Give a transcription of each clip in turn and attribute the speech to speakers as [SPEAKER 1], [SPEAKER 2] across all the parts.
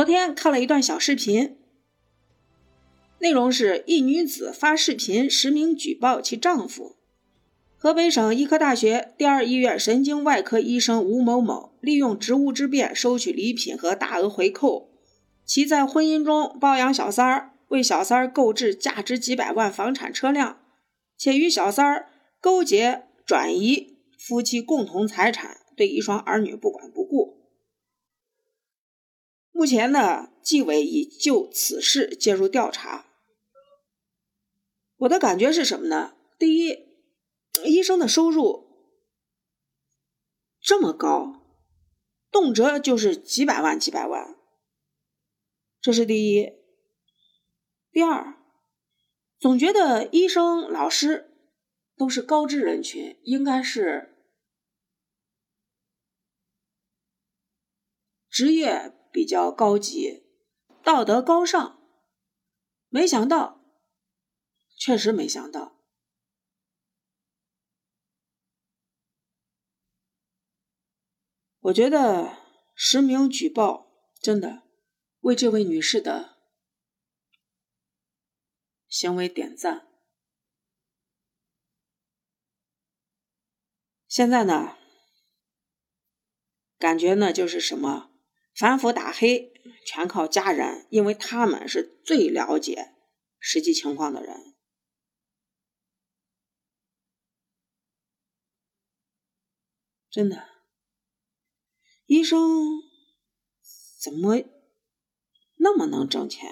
[SPEAKER 1] 昨天看了一段小视频，内容是一女子发视频实名举报其丈夫。河北省医科大学第二医院神经外科医生吴某某利用职务之便收取礼品和大额回扣，其在婚姻中包养小三儿，为小三儿购置价值几百万房产车辆，且与小三儿勾结转移夫妻共同财产，对一双儿女不管不。目前呢，纪委已就此事介入调查。我的感觉是什么呢？第一。医生的收入这么高，动辄就是几百万、几百万，这是第一。第二，总觉得医生、老师都是高知人群，应该是职业比较高级、道德高尚。没想到，确实没想到。我觉得实名举报真的为这位女士的行为点赞。现在呢，感觉呢就是什么反腐打黑全靠家人，因为他们是最了解实际情况的人，真的。医生怎么那么能挣钱？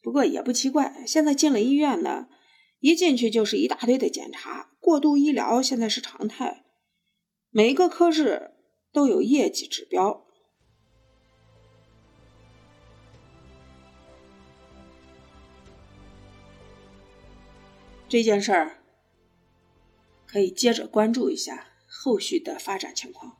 [SPEAKER 1] 不过也不奇怪，现在进了医院呢，一进去就是一大堆的检查，过度医疗现在是常态，每一个科室都有业绩指标。这件事儿。可以接着关注一下后续的发展情况。